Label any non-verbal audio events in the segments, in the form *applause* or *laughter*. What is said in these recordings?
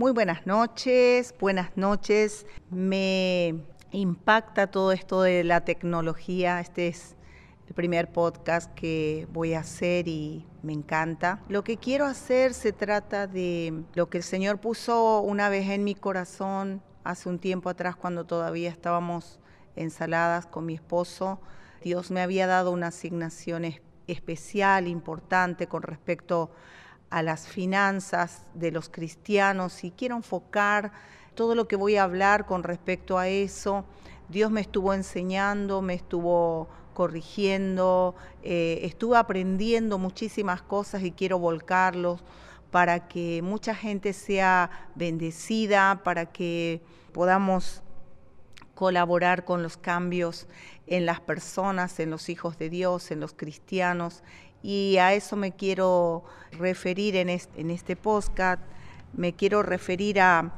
Muy buenas noches, buenas noches. Me impacta todo esto de la tecnología. Este es el primer podcast que voy a hacer y me encanta. Lo que quiero hacer se trata de lo que el Señor puso una vez en mi corazón hace un tiempo atrás cuando todavía estábamos ensaladas con mi esposo. Dios me había dado una asignación especial, importante con respecto a las finanzas de los cristianos y quiero enfocar todo lo que voy a hablar con respecto a eso. Dios me estuvo enseñando, me estuvo corrigiendo, eh, estuve aprendiendo muchísimas cosas y quiero volcarlos para que mucha gente sea bendecida, para que podamos colaborar con los cambios en las personas, en los hijos de Dios, en los cristianos. Y a eso me quiero referir en este, en este podcast, me quiero referir a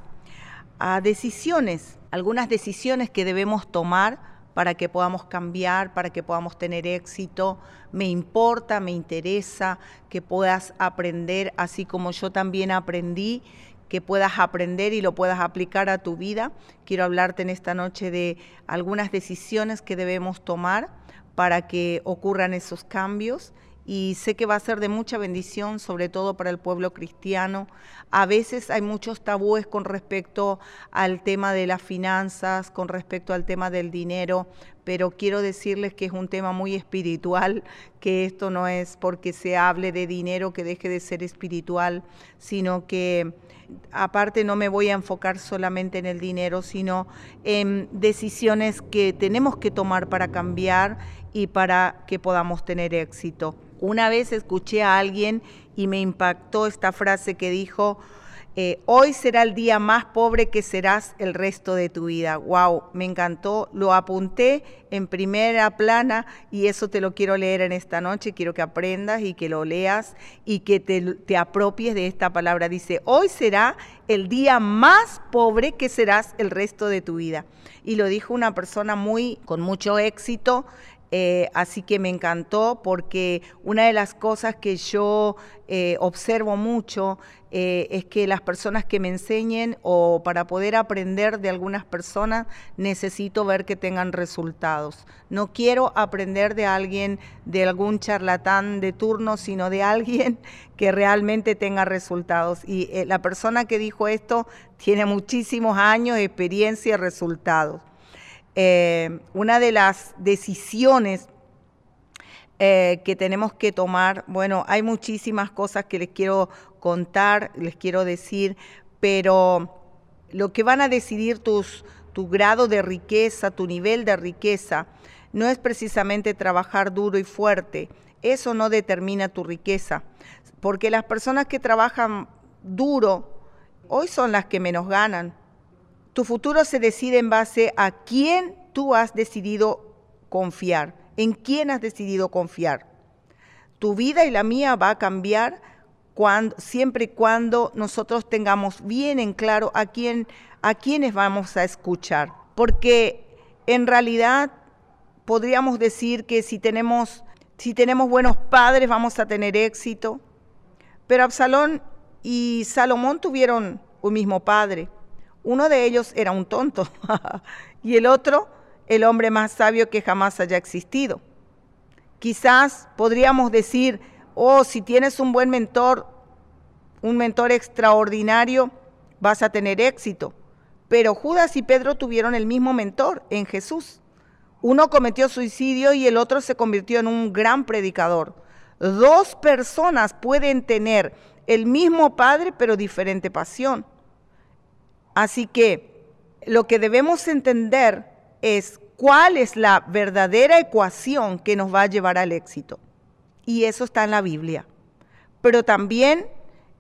a decisiones, algunas decisiones que debemos tomar para que podamos cambiar, para que podamos tener éxito. Me importa, me interesa que puedas aprender, así como yo también aprendí, que puedas aprender y lo puedas aplicar a tu vida. Quiero hablarte en esta noche de algunas decisiones que debemos tomar para que ocurran esos cambios y sé que va a ser de mucha bendición, sobre todo para el pueblo cristiano. A veces hay muchos tabúes con respecto al tema de las finanzas, con respecto al tema del dinero, pero quiero decirles que es un tema muy espiritual, que esto no es porque se hable de dinero que deje de ser espiritual, sino que aparte no me voy a enfocar solamente en el dinero, sino en decisiones que tenemos que tomar para cambiar y para que podamos tener éxito. Una vez escuché a alguien y me impactó esta frase que dijo, eh, hoy será el día más pobre que serás el resto de tu vida. Wow, me encantó, lo apunté en primera plana y eso te lo quiero leer en esta noche. Quiero que aprendas y que lo leas y que te, te apropies de esta palabra. Dice, hoy será el día más pobre que serás el resto de tu vida. Y lo dijo una persona muy con mucho éxito eh, así que me encantó porque una de las cosas que yo eh, observo mucho eh, es que las personas que me enseñen o para poder aprender de algunas personas necesito ver que tengan resultados. No quiero aprender de alguien, de algún charlatán de turno, sino de alguien *laughs* que realmente tenga resultados. Y la persona que dijo esto tiene muchísimos años experiencia y resultados. Eh, una de las decisiones eh, que tenemos que tomar, bueno, hay muchísimas cosas que les quiero contar, les quiero decir, pero lo que van a decidir tus, tu grado de riqueza, tu nivel de riqueza, no es precisamente trabajar duro y fuerte, eso no determina tu riqueza, porque las personas que trabajan duro hoy son las que menos ganan, tu futuro se decide en base a quién tú has decidido confiar, en quién has decidido confiar. Tu vida y la mía va a cambiar siempre y cuando nosotros tengamos bien en claro a quién a quiénes vamos a escuchar, porque en realidad podríamos decir que si tenemos si tenemos buenos padres vamos a tener éxito, pero Absalón y Salomón tuvieron un mismo padre. Uno de ellos era un tonto *laughs* y el otro el hombre más sabio que jamás haya existido. Quizás podríamos decir, oh, si tienes un buen mentor, un mentor extraordinario, vas a tener éxito. Pero Judas y Pedro tuvieron el mismo mentor en Jesús. Uno cometió suicidio y el otro se convirtió en un gran predicador. Dos personas pueden tener el mismo padre pero diferente pasión. Así que lo que debemos entender es cuál es la verdadera ecuación que nos va a llevar al éxito. Y eso está en la Biblia. Pero también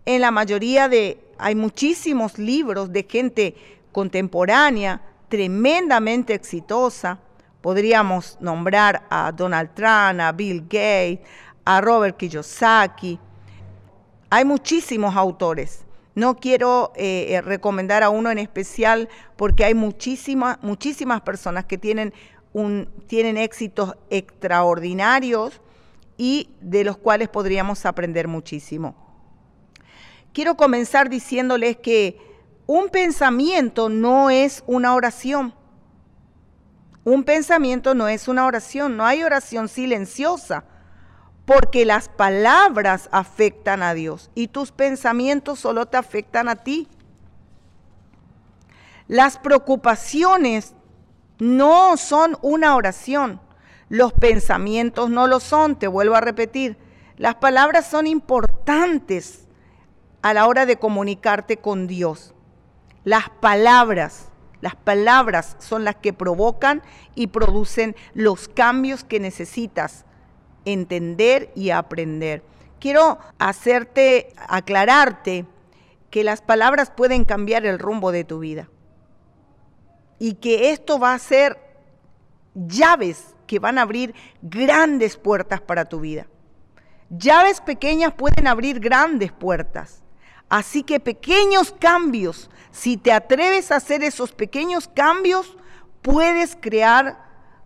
en la mayoría de, hay muchísimos libros de gente contemporánea, tremendamente exitosa. Podríamos nombrar a Donald Trump, a Bill Gates, a Robert Kiyosaki. Hay muchísimos autores no quiero eh, eh, recomendar a uno en especial porque hay muchísimas, muchísimas personas que tienen, tienen éxitos extraordinarios y de los cuales podríamos aprender muchísimo. Quiero comenzar diciéndoles que un pensamiento no es una oración. Un pensamiento no es una oración, no hay oración silenciosa, porque las palabras afectan a Dios y tus pensamientos solo te afectan a ti. Las preocupaciones no son una oración, los pensamientos no lo son, te vuelvo a repetir. Las palabras son importantes a la hora de comunicarte con Dios. Las palabras, las palabras son las que provocan y producen los cambios que necesitas entender y aprender. Quiero hacerte, aclararte que las palabras pueden cambiar el rumbo de tu vida y que esto va a ser llaves que van a abrir grandes puertas para tu vida. Llaves pequeñas pueden abrir grandes puertas. Así que pequeños cambios, si te atreves a hacer esos pequeños cambios, puedes crear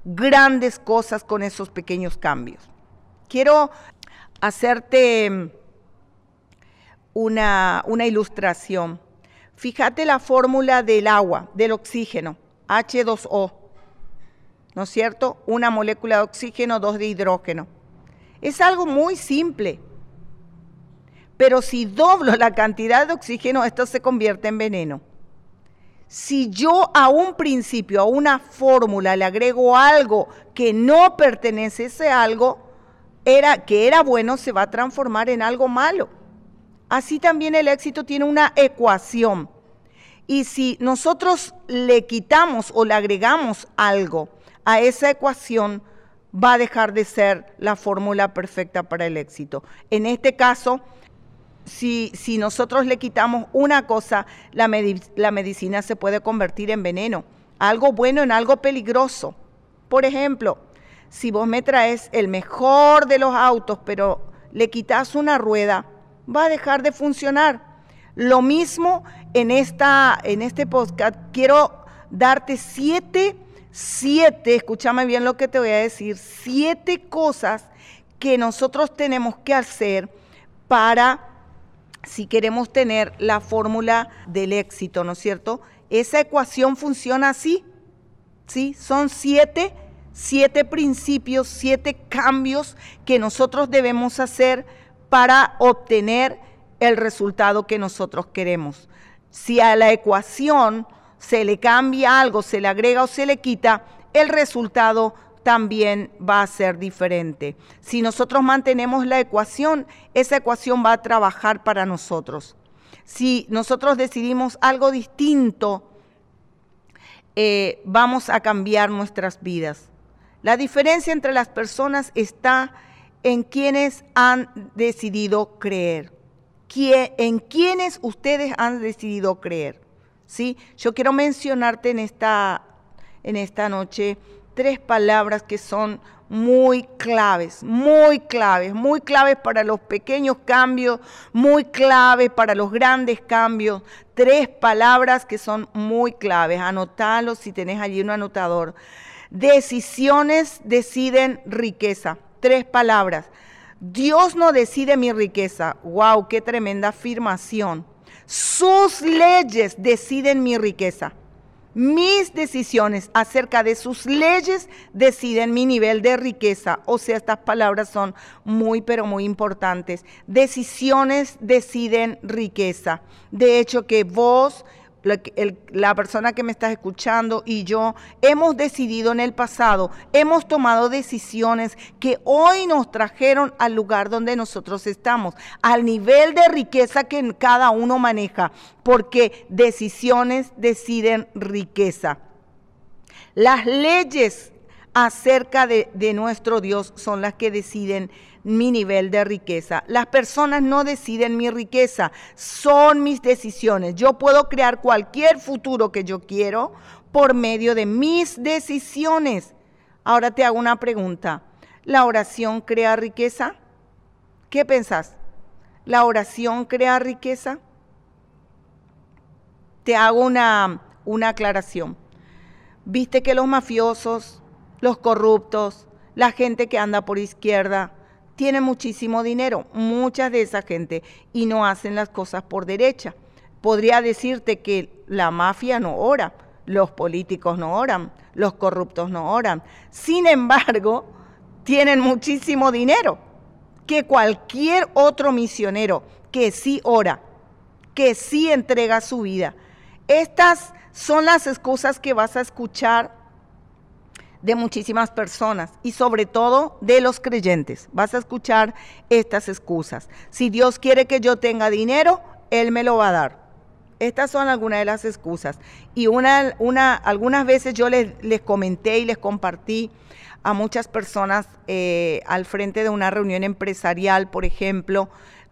grandes cosas con esos pequeños cambios. Quiero hacerte una, una ilustración. Fíjate la fórmula del agua, del oxígeno, H2O, ¿no es cierto? Una molécula de oxígeno, dos de hidrógeno. Es algo muy simple. Pero si doblo la cantidad de oxígeno, esto se convierte en veneno. Si yo a un principio, a una fórmula, le agrego algo que no pertenece a ese algo, era, que era bueno, se va a transformar en algo malo. Así también el éxito tiene una ecuación. Y si nosotros le quitamos o le agregamos algo a esa ecuación, va a dejar de ser la fórmula perfecta para el éxito. En este caso, si, si nosotros le quitamos una cosa, la, la medicina se puede convertir en veneno, algo bueno en algo peligroso. Por ejemplo, si vos me traes el mejor de los autos, pero le quitas una rueda, va a dejar de funcionar. Lo mismo en, esta, en este podcast, quiero darte siete, siete, escúchame bien lo que te voy a decir, siete cosas que nosotros tenemos que hacer para, si queremos tener la fórmula del éxito, ¿no es cierto? Esa ecuación funciona así, ¿sí? Son siete siete principios, siete cambios que nosotros debemos hacer para obtener el resultado que nosotros queremos. Si a la ecuación se le cambia algo, se le agrega o se le quita, el resultado también va a ser diferente. Si nosotros mantenemos la ecuación, esa ecuación va a trabajar para nosotros. Si nosotros decidimos algo distinto, eh, vamos a cambiar nuestras vidas. La diferencia entre las personas está en quienes han decidido creer. En quienes ustedes han decidido creer. ¿sí? Yo quiero mencionarte en esta, en esta noche tres palabras que son muy claves, muy claves, muy claves para los pequeños cambios, muy claves para los grandes cambios. Tres palabras que son muy claves. Anotalo si tenés allí un anotador. Decisiones deciden riqueza. Tres palabras. Dios no decide mi riqueza. ¡Wow! ¡Qué tremenda afirmación! Sus leyes deciden mi riqueza. Mis decisiones acerca de sus leyes deciden mi nivel de riqueza. O sea, estas palabras son muy, pero muy importantes. Decisiones deciden riqueza. De hecho, que vos la, persona que me estás escuchando y yo hemos decidido en el pasado, hemos tomado decisiones que hoy nos trajeron al lugar donde nosotros estamos, al nivel de riqueza que cada uno maneja, porque decisiones deciden riqueza. Las leyes acerca de, de nuestro Dios son las que deciden mi nivel de riqueza. Las personas no deciden mi riqueza, son mis decisiones. Yo puedo crear cualquier futuro que yo quiero por medio de mis decisiones. Ahora te hago una pregunta. ¿La oración crea riqueza? ¿Qué pensás? ¿La oración crea riqueza? Te hago una, una aclaración. Viste que los mafiosos, los corruptos, la gente que anda por izquierda, tiene muchísimo dinero, mucha de esa gente, y no hacen las cosas por derecha. podría decirte que la mafia no ora, los políticos no oran, los corruptos no oran. Sin embargo, tienen muchísimo dinero que cualquier otro misionero que sí ora, que sí entrega su vida. Estas son las excusas que vas a escuchar de muchísimas personas y sobre todo de los creyentes. Vas a escuchar estas excusas. Si Dios quiere que yo tenga dinero, Él me lo va a dar. Estas son algunas de las excusas. Y una, una, algunas veces yo les, les comenté y les compartí a muchas personas eh, al frente de una reunión empresarial, por ejemplo,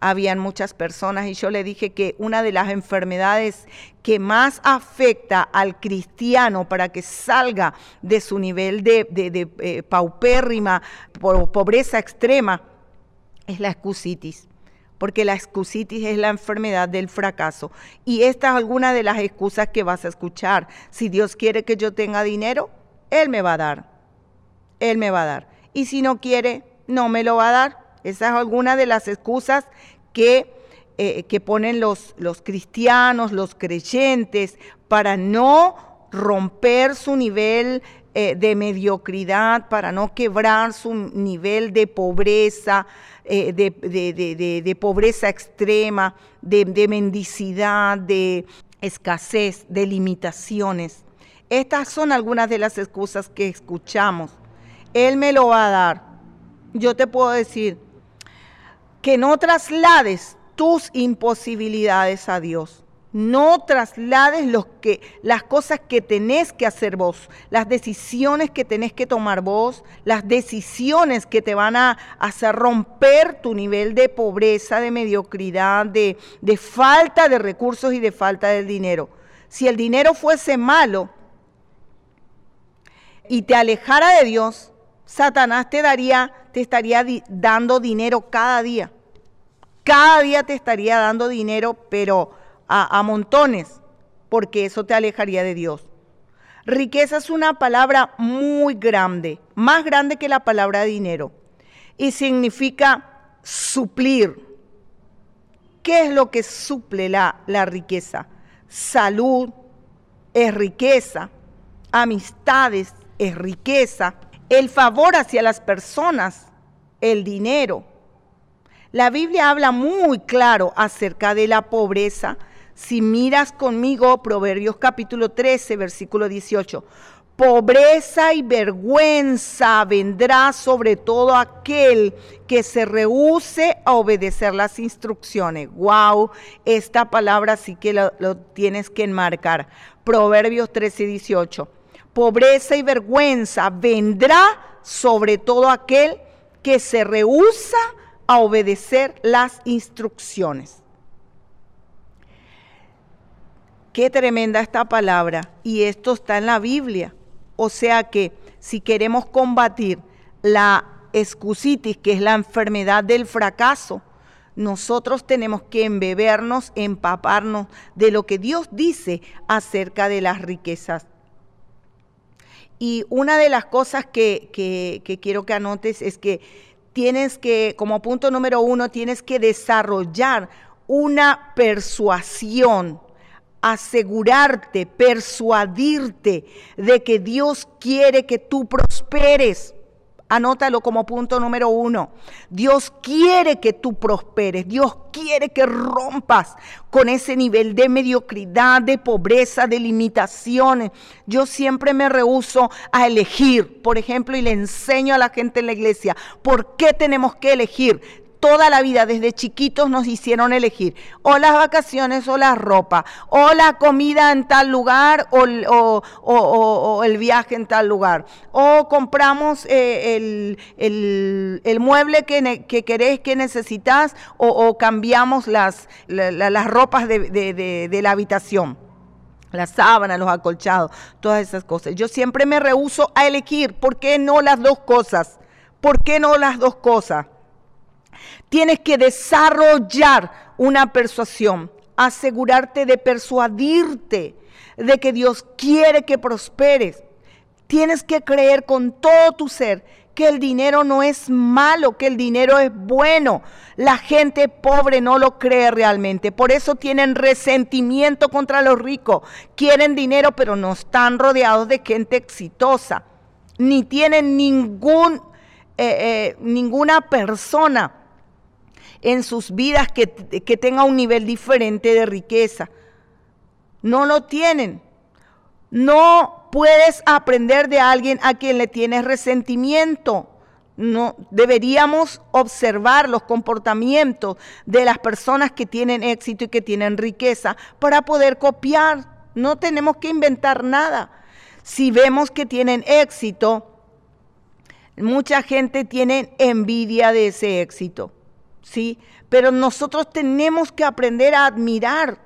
habían muchas personas y yo le dije que una de las enfermedades que más afecta al cristiano para que salga de su nivel de, eh, paupérrima, pobreza extrema, es la excusitis porque la excusitis es la enfermedad del fracaso. Y esta es alguna de las excusas que vas a escuchar. Si Dios quiere que yo tenga dinero, Él me va a dar. Él me va a dar. Y si no quiere, no me lo va a dar. Esa es alguna de las excusas que, eh, que ponen los, los cristianos, los creyentes, para no romper su nivel eh, de mediocridad, para no quebrar su nivel de pobreza, eh, de, pobreza extrema, de mendicidad, de escasez, de limitaciones. Estas son algunas de las excusas que escuchamos. Él me lo va a dar. Yo te puedo decir que no traslades tus imposibilidades a Dios. No traslades los que, las cosas que tenés que hacer vos, las decisiones que tenés que tomar vos, las decisiones que te van a hacer romper tu nivel de pobreza, de mediocridad, de, de falta de recursos y de falta de dinero. Si el dinero fuese malo y te alejara de Dios, Satanás te daría, te estaría dando dinero cada día. Cada día te estaría dando dinero, pero a, montones, porque eso te alejaría de Dios. Riqueza es una palabra muy grande, más grande que la palabra dinero, y significa suplir. ¿Qué es lo que suple la, riqueza? Salud es riqueza, amistades es riqueza, el favor hacia las personas, el dinero. La Biblia habla muy claro acerca de la pobreza, si miras conmigo Proverbios capítulo 13, versículo 18, pobreza y vergüenza vendrá sobre todo aquel que se rehúse a obedecer las instrucciones. Wow, esta palabra sí que lo, tienes que enmarcar. Proverbios 13, 18. Pobreza y vergüenza vendrá sobre todo aquel que se rehúsa a obedecer las instrucciones. Qué tremenda esta palabra. Y esto está en la Biblia. O sea que si queremos combatir la excusitis, que es la enfermedad del fracaso, nosotros tenemos que embebernos, empaparnos de lo que Dios dice acerca de las riquezas. Y una de las cosas que, que quiero que anotes es que tienes que, como punto número uno, tienes que desarrollar una persuasión asegurarte, persuadirte de que Dios quiere que tú prosperes. Anótalo como punto número uno. Dios quiere que tú prosperes. Dios quiere que rompas con ese nivel de mediocridad, de pobreza, de limitaciones. Yo siempre me rehuso a elegir, por ejemplo, y le enseño a la gente en la iglesia, ¿por qué tenemos que elegir? Toda la vida, desde chiquitos, nos hicieron elegir o las vacaciones o la ropa, o la comida en tal lugar o, el viaje en tal lugar, o compramos eh, el, mueble que, que, querés, que necesitas, o, cambiamos las, las ropas de, de la habitación las sábanas, los acolchados, todas esas cosas. Yo siempre me rehuso a elegir. ¿Por qué no las dos cosas? ¿Por qué no las dos cosas? Tienes que desarrollar una persuasión, asegurarte de persuadirte de que Dios quiere que prosperes. Tienes que creer con todo tu ser que el dinero no es malo, que el dinero es bueno. La gente pobre no lo cree realmente. Por eso tienen resentimiento contra los ricos. Quieren dinero, pero no están rodeados de gente exitosa. Ni tienen ningún, eh, eh, ninguna persona en sus vidas que, tenga un nivel diferente de riqueza. No lo tienen. No puedes aprender de alguien a quien le tienes resentimiento. No deberíamos observar los comportamientos de las personas que tienen éxito y que tienen riqueza para poder copiar. No tenemos que inventar nada. Si vemos que tienen éxito, mucha gente tiene envidia de ese éxito, ¿sí? Pero nosotros tenemos que aprender a admirar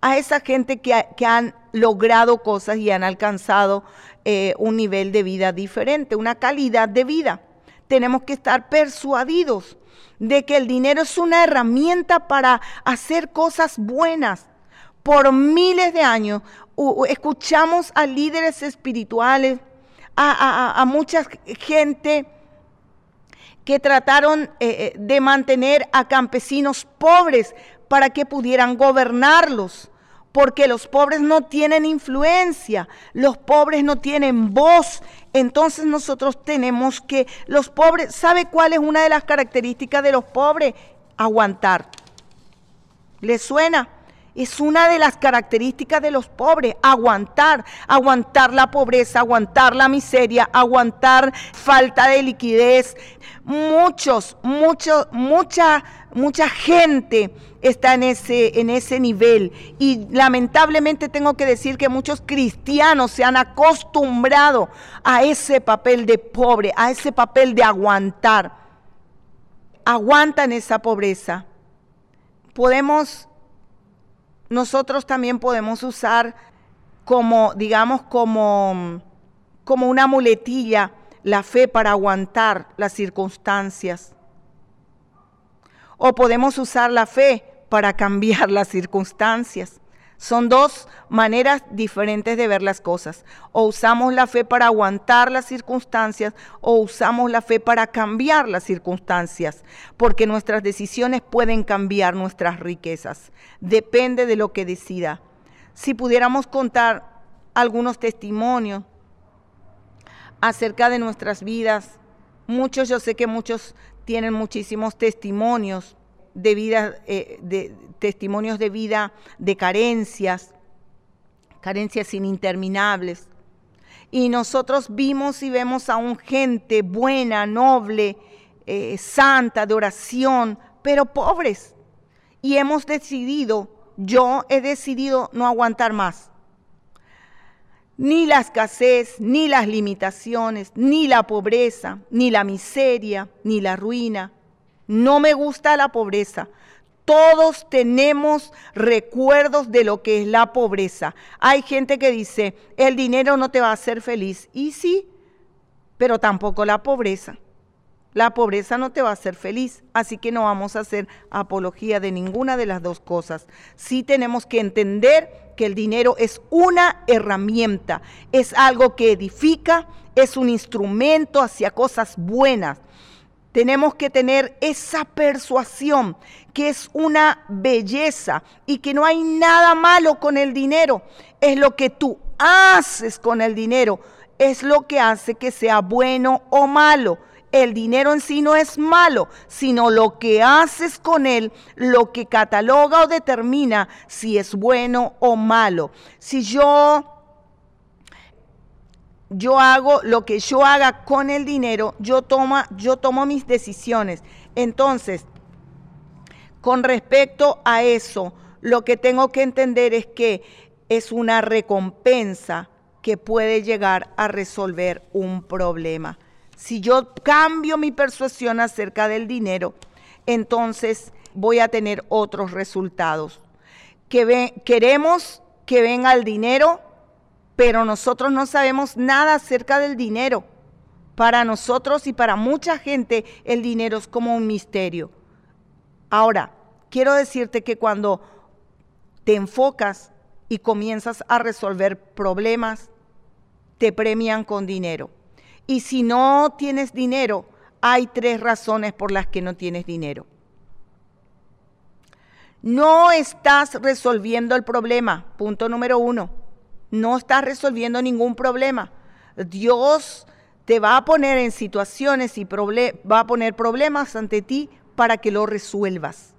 a esa gente que, que han logrado cosas y han alcanzado eh, un nivel de vida diferente, una calidad de vida. Tenemos que estar persuadidos de que el dinero es una herramienta para hacer cosas buenas. Por miles de años escuchamos a líderes espirituales, a, mucha gente que trataron eh, eh, de mantener a campesinos pobres para que pudieran gobernarlos porque los pobres no tienen influencia, los pobres no tienen voz. Entonces nosotros tenemos que, los pobres, ¿sabe cuál es una de las características de los pobres? Aguantar. ¿Le suena? Es una de las características de los pobres, aguantar, aguantar la pobreza, aguantar la miseria, aguantar falta de liquidez. Muchos, mucho, mucha, mucha gente está en ese, en ese nivel. Y lamentablemente tengo que decir que muchos cristianos se han acostumbrado a ese papel de pobre, a ese papel de aguantar. Aguantan esa pobreza. Podemos nosotros también podemos usar como, digamos, como, como una muletilla la fe para aguantar las circunstancias. O podemos usar la fe para *laughs* cambiar las circunstancias. Son dos maneras diferentes de ver las cosas. O usamos la fe para aguantar las circunstancias o usamos la fe para cambiar las circunstancias, porque nuestras decisiones pueden cambiar nuestras riquezas. Depende de lo que decida. Si pudiéramos contar algunos testimonios acerca de nuestras vidas, muchos, yo sé que muchos tienen muchísimos testimonios de vida, eh, de testimonios de vida de carencias, carencias interminables. Y nosotros vimos y vemos a un gente buena, noble, eh, santa, de oración, pero pobres. Y hemos decidido, yo he decidido no aguantar más. Ni la escasez, ni las limitaciones, ni la pobreza, ni la miseria, ni la ruina, no me gusta la pobreza. Todos tenemos recuerdos de lo que es la pobreza. Hay gente que dice, el dinero no te va a hacer feliz. Y sí, pero tampoco la pobreza. La pobreza no te va a hacer feliz, así que no vamos a hacer apología de ninguna de las dos cosas. Sí tenemos que entender que el dinero es una herramienta, es algo que edifica, es un instrumento hacia cosas buenas. Tenemos que tener esa persuasión que es una belleza y que no hay nada malo con el dinero. Es lo que tú haces con el dinero. Es lo que hace que sea bueno o malo. El dinero en sí no es malo, sino lo que haces con él, lo que cataloga o determina si es bueno o malo. Si yo yo hago lo que yo haga con el dinero, yo, toma, yo tomo mis decisiones. Entonces, con respecto a eso, lo que tengo que entender es que es una recompensa que puede llegar a resolver un problema. Si yo cambio mi persuasión acerca del dinero, entonces voy a tener otros resultados. Que queremos que venga el dinero pero nosotros no sabemos nada acerca del dinero. Para nosotros y para mucha gente el dinero es como un misterio. Ahora, quiero decirte que cuando te enfocas y comienzas a resolver problemas, te premian con dinero. Y si no tienes dinero, hay tres razones por las que no tienes dinero. No estás resolviendo el problema, punto número uno. No estás resolviendo ningún problema. Dios te va a poner en situaciones y va a poner problemas ante ti para que lo resuelvas.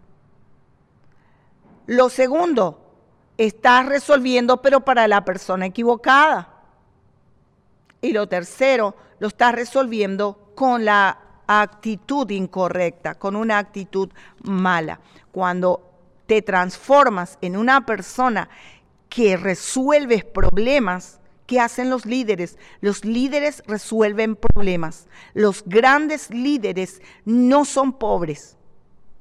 Lo segundo, estás resolviendo pero para la persona equivocada. Y lo tercero, lo estás resolviendo con la actitud incorrecta, con una actitud mala. Cuando te transformas en una persona que resuelves problemas, ¿qué hacen los líderes? Los líderes resuelven problemas. Los grandes líderes no son pobres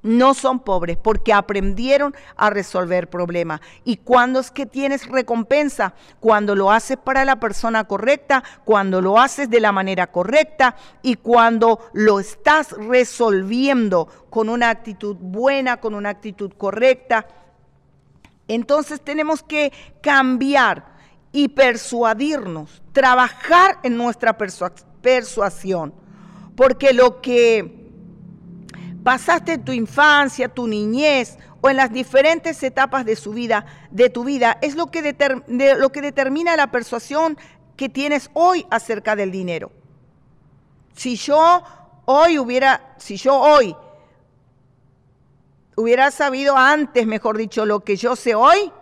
no son pobres porque aprendieron a resolver problemas. ¿Y cuándo es que tienes recompensa? Cuando lo haces para la persona correcta, cuando lo haces de la manera correcta y cuando lo estás resolviendo con una actitud buena, con una actitud correcta. Entonces tenemos que cambiar y persuadirnos, trabajar en nuestra persuasión, porque lo que pasaste tu infancia, tu niñez o en las diferentes etapas de su vida, tu vida, es lo que, lo que determina la persuasión que tienes hoy acerca del dinero. Si yo hoy hubiera, si yo hoy hubiera sabido antes, mejor dicho, lo que yo sé hoy,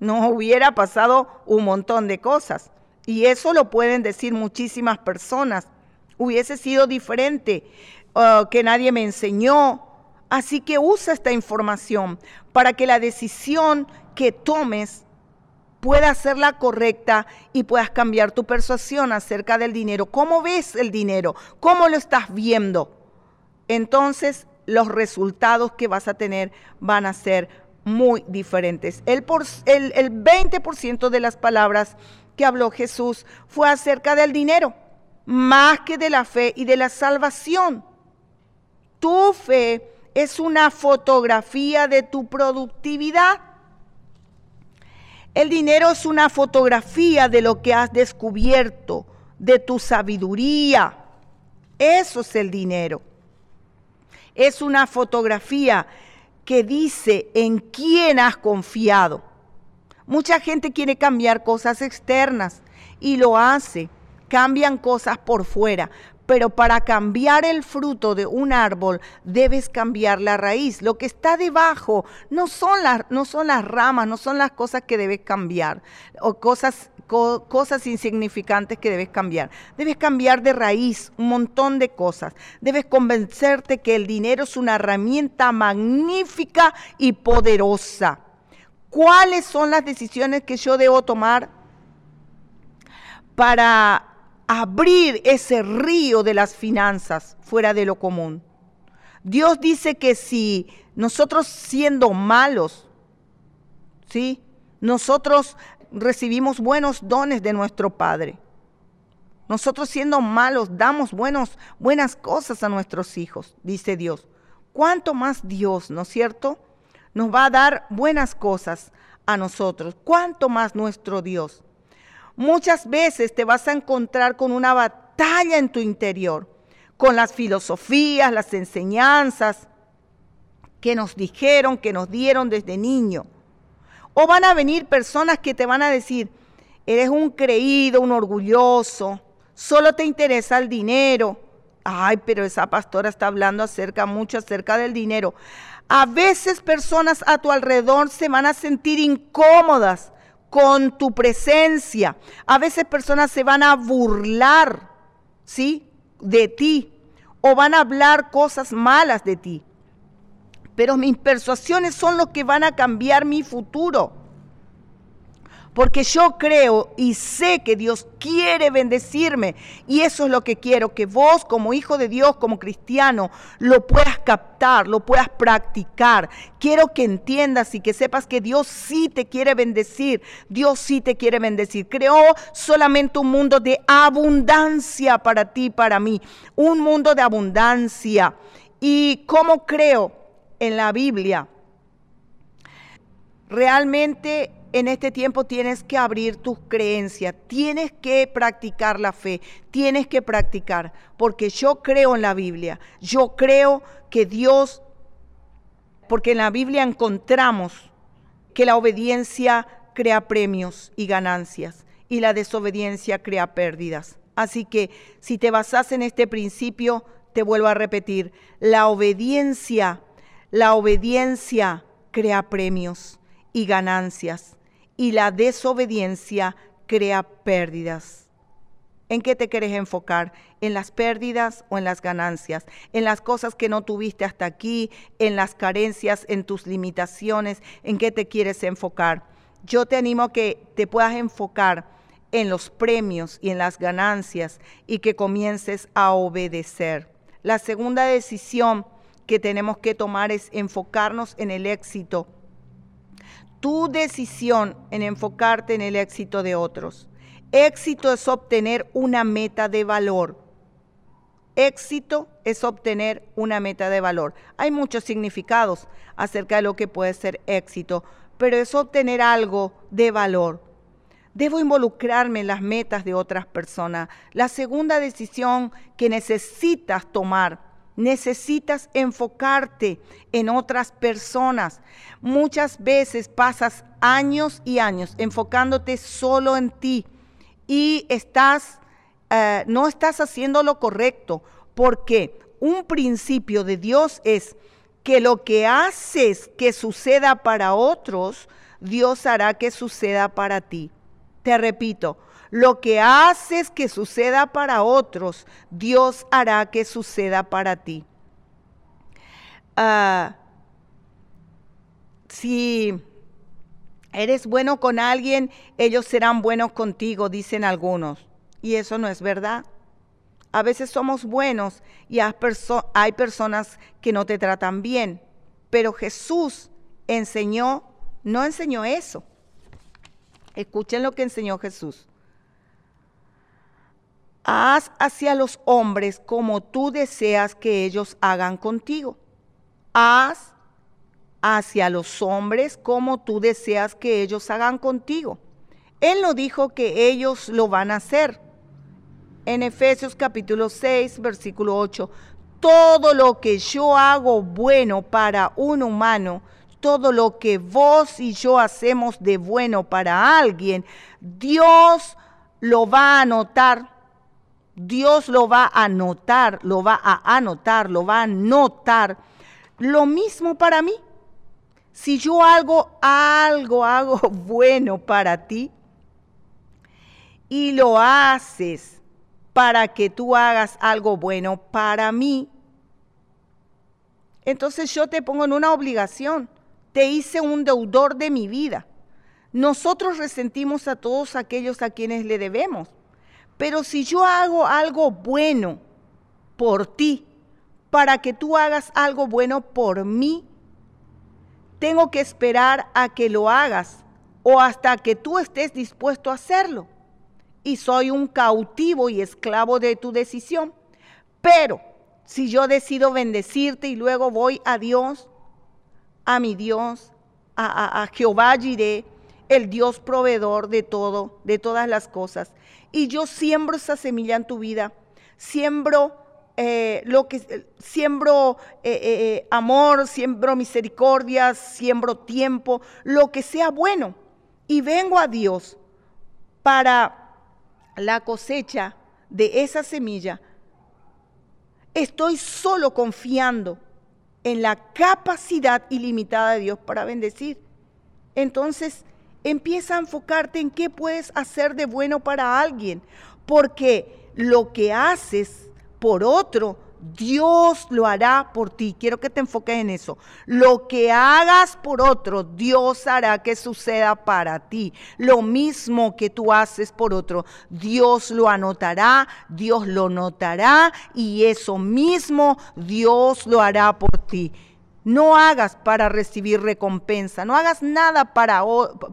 no hubiera pasado un montón de cosas. Y eso lo pueden decir muchísimas personas. Hubiese sido diferente. Uh, que nadie me enseñó. Así que usa esta información para que la decisión que tomes pueda ser la correcta y puedas cambiar tu persuasión acerca del dinero. ¿Cómo ves el dinero? ¿Cómo lo estás viendo? Entonces los resultados que vas a tener van a ser muy diferentes. El, el, el 20% de las palabras que habló Jesús fue acerca del dinero, más que de la fe y de la salvación. Tu fe es una fotografía de tu productividad. El dinero es una fotografía de lo que has descubierto, de tu sabiduría. Eso es el dinero. Es una fotografía que dice en quién has confiado. Mucha gente quiere cambiar cosas externas y lo hace. Cambian cosas por fuera, pero para cambiar el fruto de un árbol debes cambiar la raíz. Lo que está debajo no son las, no son las ramas, no son las cosas que debes cambiar o cosas, cosas insignificantes que debes cambiar. Debes cambiar de raíz un montón de cosas. Debes convencerte que el dinero es una herramienta magnífica y poderosa. ¿Cuáles son las decisiones que yo debo tomar para abrir ese río de las finanzas fuera de lo común. Dios dice que si nosotros siendo malos, ¿sí? Nosotros recibimos buenos dones de nuestro Padre. Nosotros siendo malos damos buenos, buenas cosas a nuestros hijos, dice Dios. ¿Cuánto más Dios, ¿no es cierto? Nos va a dar buenas cosas a nosotros. ¿Cuánto más nuestro Dios? muchas veces te vas a encontrar con una batalla en tu interior, con las filosofías, las enseñanzas que nos dijeron, que nos dieron desde niño. O van a venir personas que te van a decir, eres un creído, un orgulloso, solo te interesa el dinero. Ay, pero esa pastora está hablando acerca, mucho acerca del dinero. A veces personas a tu alrededor se van a sentir incómodas con tu presencia. A veces personas se van a burlar, ¿sí? De ti o van a hablar cosas malas de ti. Pero mis persuasiones son lo que van a cambiar mi futuro. Porque yo creo y sé que Dios quiere bendecirme. Y eso es lo que quiero, que vos como hijo de Dios, como cristiano, lo puedas captar, lo puedas practicar. Quiero que entiendas y que sepas que Dios sí te quiere bendecir. Dios sí te quiere bendecir. Creó solamente un mundo de abundancia para ti, para mí. Un mundo de abundancia. ¿Y cómo creo en la Biblia? Realmente en este tiempo tienes que abrir tus creencias, tienes que practicar la fe, tienes que practicar, porque yo creo en la Biblia, yo creo que Dios, porque en la Biblia encontramos que la obediencia crea premios y ganancias y la desobediencia crea pérdidas. Así que si te basas en este principio, te vuelvo a repetir, la obediencia, la obediencia crea premios y ganancias y la desobediencia crea pérdidas. ¿En qué te quieres enfocar? ¿En las pérdidas o en las ganancias? ¿En las cosas que no tuviste hasta aquí? ¿En las carencias? ¿En tus limitaciones? ¿En qué te quieres enfocar? Yo te animo a que te puedas enfocar en los premios y en las ganancias y que comiences a obedecer. La segunda decisión que tenemos que tomar es enfocarnos en el éxito tu decisión en enfocarte en el éxito de otros. Éxito es obtener una meta de valor. Éxito es obtener una meta de valor. Hay muchos significados acerca de lo que puede ser éxito, pero es obtener algo de valor. Debo involucrarme en las metas de otras personas. La segunda decisión que necesitas tomar necesitas enfocarte en otras personas. Muchas veces pasas años y años enfocándote solo en ti y estás, eh, no estás haciendo lo correcto porque un principio de Dios es que lo que haces que suceda para otros, Dios hará que suceda para ti. Te repito, lo que haces que suceda para otros, Dios hará que suceda para ti. Ah, si eres bueno con alguien, ellos serán buenos contigo, dicen algunos. Y eso no es verdad. A veces somos buenos y hay personas que no te tratan bien. Pero Jesús enseñó, no enseñó eso. Escuchen lo que enseñó Jesús. Haz hacia los hombres como tú deseas que ellos hagan contigo. Haz hacia los hombres como tú deseas que ellos hagan contigo. Él no dijo que ellos lo van a hacer. En Efesios capítulo 6, versículo 8, todo lo que yo hago bueno para un humano, todo lo que vos y yo hacemos de bueno para alguien, Dios lo va a notar Dios lo va a notar, lo va a anotar, lo va a notar. Lo mismo para mí. Si yo hago algo, hago *laughs* bueno para ti y lo haces para que tú hagas algo bueno para mí, entonces yo te pongo en una obligación. Te hice un deudor de mi vida. Nosotros resentimos a todos aquellos a quienes le debemos. Pero si yo hago algo bueno por ti, para que tú hagas algo bueno por mí, tengo que esperar a que lo hagas o hasta que tú estés dispuesto a hacerlo. Y soy un cautivo y esclavo de tu decisión. Pero si yo decido bendecirte y luego voy a Dios, a mi Dios, a, Jehová Jireh, el Dios proveedor de todo, de todas las cosas, y yo siembro esa semilla en tu vida, siembro eh, lo que siembro eh, eh, amor, siembro misericordia, siembro tiempo, lo que sea bueno. Y vengo a Dios para la cosecha de esa semilla. Estoy solo confiando en la capacidad ilimitada de Dios para bendecir. Entonces, Empieza a enfocarte en qué puedes hacer de bueno para alguien, porque lo que haces por otro, Dios lo hará por ti. Quiero que te enfoques en eso. Lo que hagas por otro, Dios hará que suceda para ti. Lo mismo que tú haces por otro, Dios lo anotará, Dios lo notará y eso mismo Dios lo hará por ti. No hagas para recibir recompensa, no hagas nada para,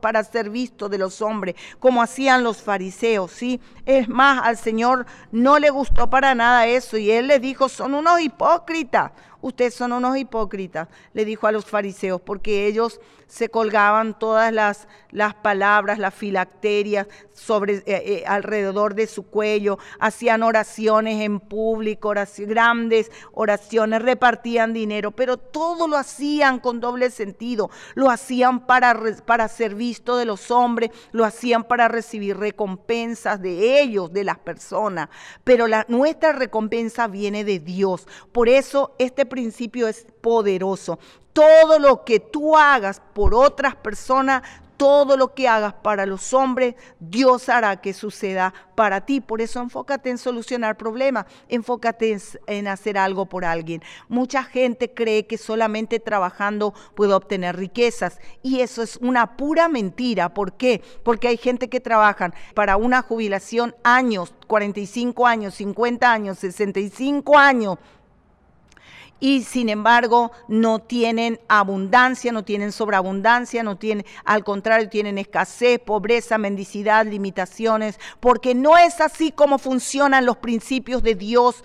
para ser visto de los hombres, como hacían los fariseos, ¿sí? Es más, al Señor no le gustó para nada eso y Él les dijo, son unos hipócritas, Ustedes son unos hipócritas, le dijo a los fariseos, porque ellos se colgaban todas las, las palabras, las filacterias sobre, eh, eh, alrededor de su cuello, hacían oraciones en público, grandes oraciones, repartían dinero, pero todo lo hacían con doble sentido, lo hacían para, para ser visto de los hombres, lo hacían para recibir recompensas de ellos, de las personas, pero la, nuestra recompensa viene de Dios. Por eso este principio es poderoso. Todo lo que tú hagas por otras personas, todo lo que hagas para los hombres, Dios hará que suceda para ti. Por eso enfócate en solucionar problemas, enfócate en, hacer algo por alguien. Mucha gente cree que solamente trabajando puede obtener riquezas y eso es una pura mentira. ¿Por qué? Porque hay gente que trabaja para una jubilación años, 45 años, 50 años, 65 años y sin embargo no tienen abundancia, no tienen sobreabundancia, no tienen, al contrario, tienen escasez, pobreza, mendicidad, limitaciones, porque no es así como funcionan los principios de Dios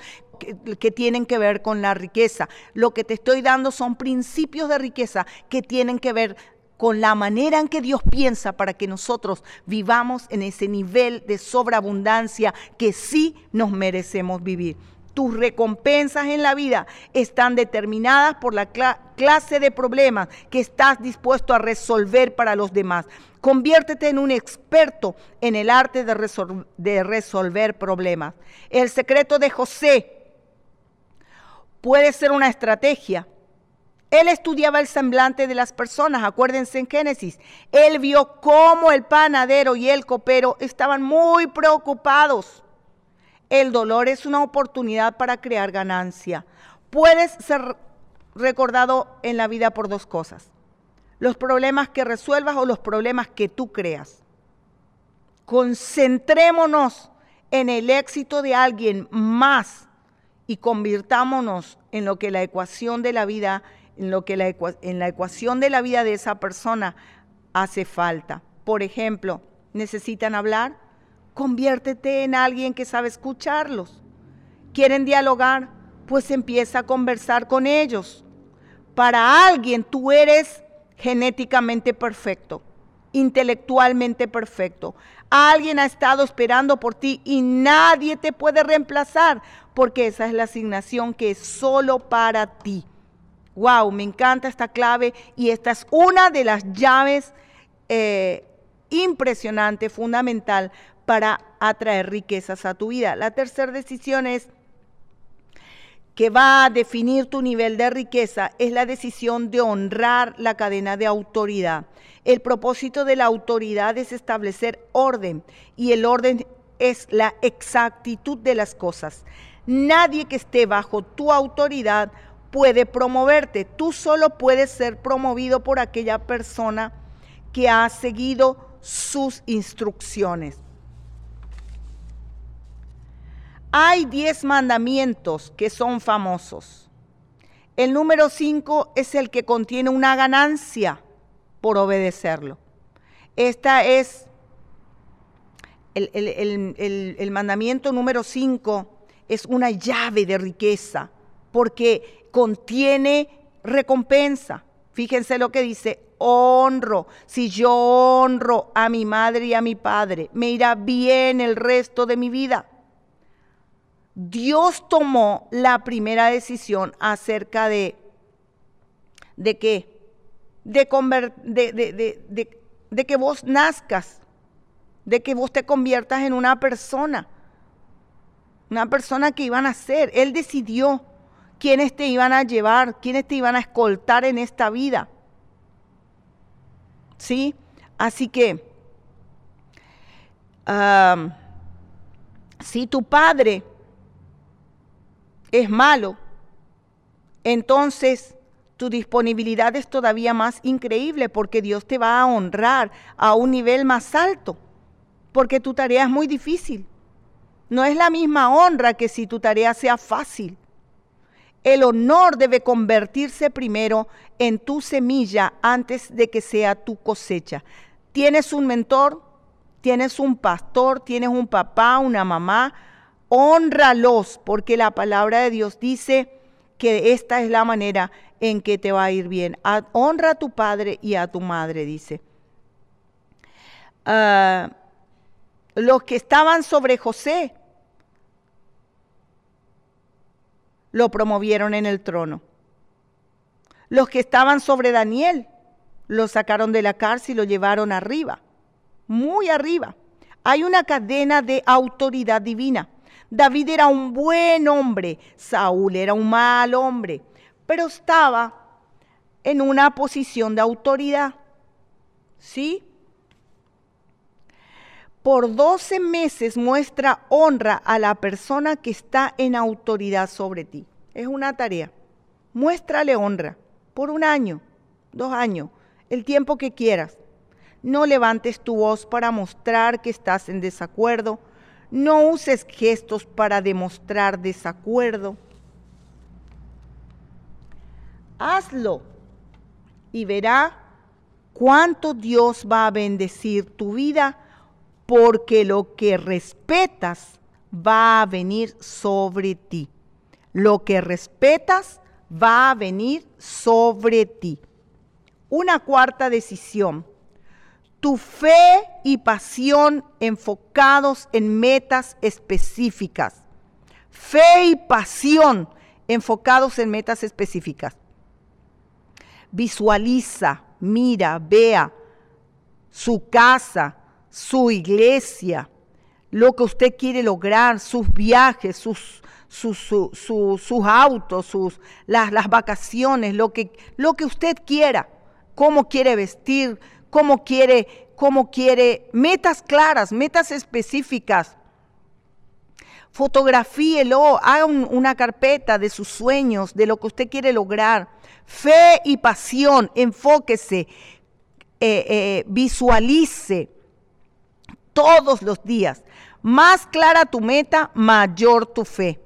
que, tienen que ver con la riqueza. Lo que te estoy dando son principios de riqueza que tienen que ver con la manera en que Dios piensa para que nosotros vivamos en ese nivel de sobreabundancia que sí nos merecemos vivir. Tus recompensas en la vida están determinadas por la clase de problemas que estás dispuesto a resolver para los demás. Conviértete en un experto en el arte de, resolver problemas. El secreto de José puede ser una estrategia. Él estudiaba el semblante de las personas, acuérdense en Génesis. Él vio cómo el panadero y el copero estaban muy preocupados el dolor es una oportunidad para crear ganancia. Puedes ser recordado en la vida por dos cosas. Los problemas que resuelvas o los problemas que tú creas. Concentrémonos en el éxito de alguien más y convirtámonos en lo que la ecuación de la vida, en lo que la, ecuación de la vida de esa persona hace falta. Por ejemplo, necesitan hablar, Conviértete en alguien que sabe escucharlos. ¿Quieren dialogar? Pues empieza a conversar con ellos. Para alguien tú eres genéticamente perfecto, intelectualmente perfecto. Alguien ha estado esperando por ti y nadie te puede reemplazar porque esa es la asignación que es solo para ti. Wow, me encanta esta clave y esta es una de las llaves eh, impresionante, fundamental para atraer riquezas a tu vida. La tercera decisión es que va a definir tu nivel de riqueza es la decisión de honrar la cadena de autoridad. El propósito de la autoridad es establecer orden y el orden es la exactitud de las cosas. Nadie que esté bajo tu autoridad puede promoverte. Tú solo puedes ser promovido por aquella persona que ha seguido sus instrucciones. Hay diez mandamientos que son famosos. El número cinco es el que contiene una ganancia por obedecerlo. Esta es el, el mandamiento número cinco, es una llave de riqueza porque contiene recompensa. Fíjense lo que dice, honro. Si yo honro a mi madre y a mi padre, me irá bien el resto de mi vida. Dios tomó la primera decisión acerca de, ¿de qué? De, de, de, que vos nazcas, de que vos te conviertas en una persona, una persona que iban a ser. Él decidió quiénes te iban a llevar, quiénes te iban a escoltar en esta vida. ¿Sí? Así que, si tu padre es malo, entonces tu disponibilidad es todavía más increíble porque Dios te va a honrar a un nivel más alto, porque tu tarea es muy difícil. No es la misma honra que si tu tarea sea fácil. El honor debe convertirse primero en tu semilla antes de que sea tu cosecha. Tienes un mentor, tienes un pastor, tienes un papá, una mamá, honralos, porque la palabra de Dios dice que esta es la manera en que te va a ir bien. honra a tu padre y a tu madre, dice. Ah, los que estaban sobre José lo promovieron en el trono. Los que estaban sobre Daniel lo sacaron de la cárcel y lo llevaron arriba, muy arriba. Hay una cadena de autoridad divina. David era un buen hombre, Saúl era un mal hombre, pero estaba en una posición de autoridad. ¿Sí? Por 12 meses muestra honra a la persona que está en autoridad sobre ti. Es una tarea. Muéstrale honra por un año, dos años, el tiempo que quieras. No levantes tu voz para mostrar que estás en desacuerdo no uses gestos para demostrar desacuerdo. Hazlo y verá cuánto Dios va a bendecir tu vida porque lo que respetas va a venir sobre ti. Lo que respetas va a venir sobre ti. Una cuarta decisión tu fe y pasión enfocados en metas específicas. Fe y pasión enfocados en metas específicas. Visualiza, mira, vea su casa, su iglesia, lo que usted quiere lograr, sus viajes, sus, sus, autos, sus, las, las vacaciones, lo que, lo que usted quiera, cómo quiere vestir, cómo quiere, cómo quiere, metas claras, metas específicas. Fotografíelo, haga una carpeta de sus sueños, de lo que usted quiere lograr. Fe y pasión, enfóquese, eh, eh, visualice todos los días. Más clara tu meta, mayor tu fe.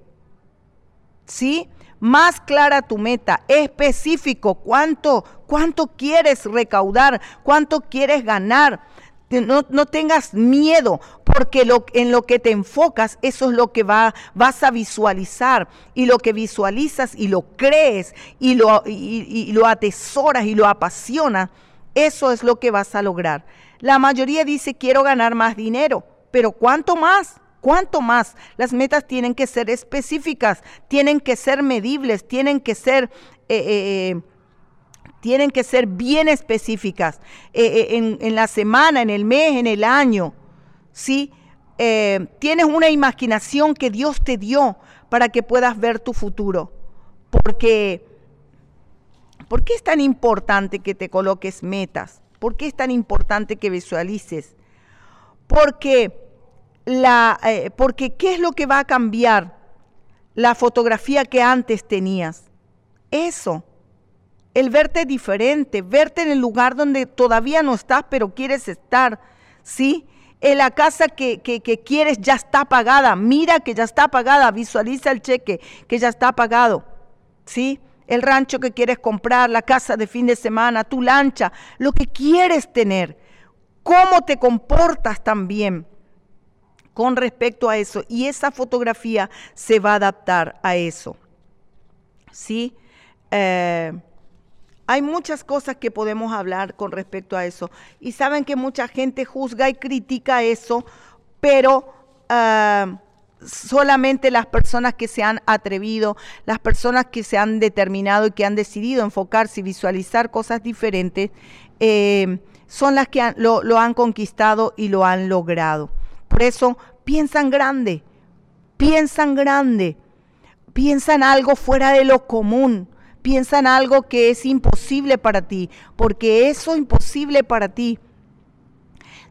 ¿Sí? Más clara tu meta, específico, cuánto, cuánto quieres recaudar, cuánto quieres ganar. No, tengas miedo, porque lo, en lo que te enfocas, eso es lo que va, vas a visualizar. Y lo que visualizas y lo crees y lo, y lo atesoras y lo apasionas, eso es lo que vas a lograr. La mayoría dice, quiero ganar más dinero, pero ¿cuánto más? ¿Cuánto más? Las metas tienen que ser específicas, tienen que ser medibles, tienen que ser... Eh, eh, eh, tienen que ser bien específicas en, en, la semana, en el mes, en el año. ¿sí? tienes una imaginación que Dios te dio para que puedas ver tu futuro. Porque, ¿por qué es tan importante que te coloques metas? ¿Por qué es tan importante que visualices? Porque la, eh, porque ¿qué es lo que va a cambiar la fotografía que antes tenías? Eso, el verte diferente, verte en el lugar donde todavía no estás, pero quieres estar, ¿sí? En la casa que, que, que quieres ya está pagada, mira que ya está pagada, visualiza el cheque que ya está pagado, ¿sí? El rancho que quieres comprar, la casa de fin de semana, tu lancha, lo que quieres tener, cómo te comportas también con respecto a eso y esa fotografía se va a adaptar a eso. ¿Sí? Eh, hay muchas cosas que podemos hablar con respecto a eso. Y saben que mucha gente juzga y critica eso, pero eh, solamente las personas que se han atrevido, las personas que se han determinado y que han decidido enfocarse y visualizar cosas diferentes, eh, son las que lo han conquistado y lo han logrado. Por eso piensan grande, piensan grande, piensan algo fuera de lo común, piensan algo que es imposible para ti, porque eso imposible para ti.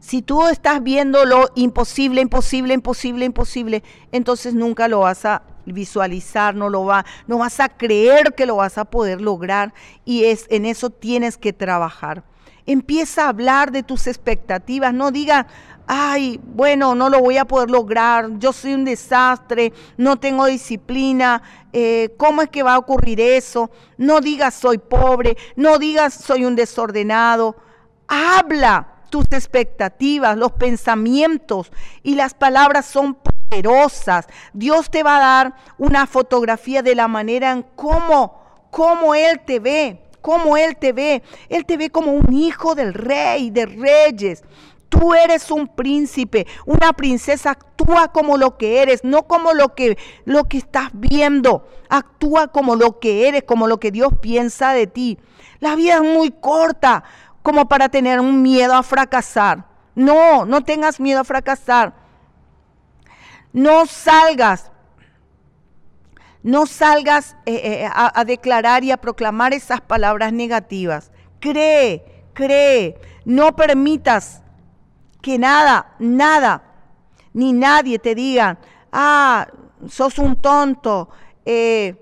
Si tú estás viendo lo imposible, imposible, imposible, imposible, entonces nunca lo vas a visualizar, no lo va, no vas a creer que lo vas a poder lograr y es en eso tienes que trabajar. Empieza a hablar de tus expectativas, no diga, ay, bueno, no lo voy a poder lograr, yo soy un desastre, no tengo disciplina, eh, ¿cómo es que va a ocurrir eso? No digas soy pobre, no digas soy un desordenado. Habla tus expectativas, los pensamientos y las palabras son poderosas. Dios te va a dar una fotografía de la manera en cómo, cómo Él te ve, cómo Él te ve. Él te ve como un hijo del rey, de reyes. Tú eres un príncipe, una princesa, actúa como lo que eres, no como lo que, lo que estás viendo. Actúa como lo que eres, como lo que Dios piensa de ti. La vida es muy corta como para tener un miedo a fracasar. No, no tengas miedo a fracasar. No salgas, no salgas eh, eh, a, a declarar y a proclamar esas palabras negativas. Cree, cree, no permitas que nada, nada, ni nadie te diga, ah, sos un tonto. Eh,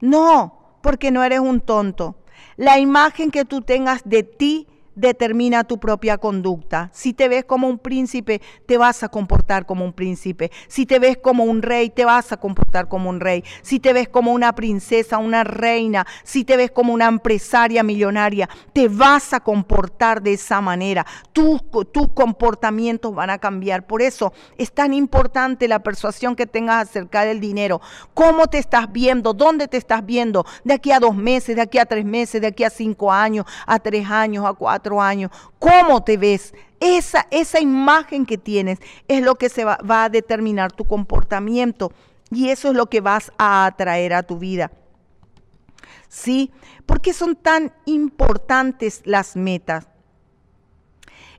no, porque no eres un tonto. La imagen que tú tengas de ti determina tu propia conducta. Si te ves como un príncipe, te vas a comportar como un príncipe. Si te ves como un rey, te vas a comportar como un rey. Si te ves como una princesa, una reina, si te ves como una empresaria millonaria, te vas a comportar de esa manera. Tus, tus comportamientos van a cambiar. Por eso es tan importante la persuasión que tengas acerca del dinero. ¿Cómo te estás viendo? ¿Dónde te estás viendo? De aquí a dos meses, de aquí a tres meses, de aquí a cinco años, a tres años, a cuatro años, cómo te ves, esa, esa imagen que tienes es lo que se va, va a determinar tu comportamiento y eso es lo que vas a atraer a tu vida. ¿Sí? ¿Por qué son tan importantes las metas?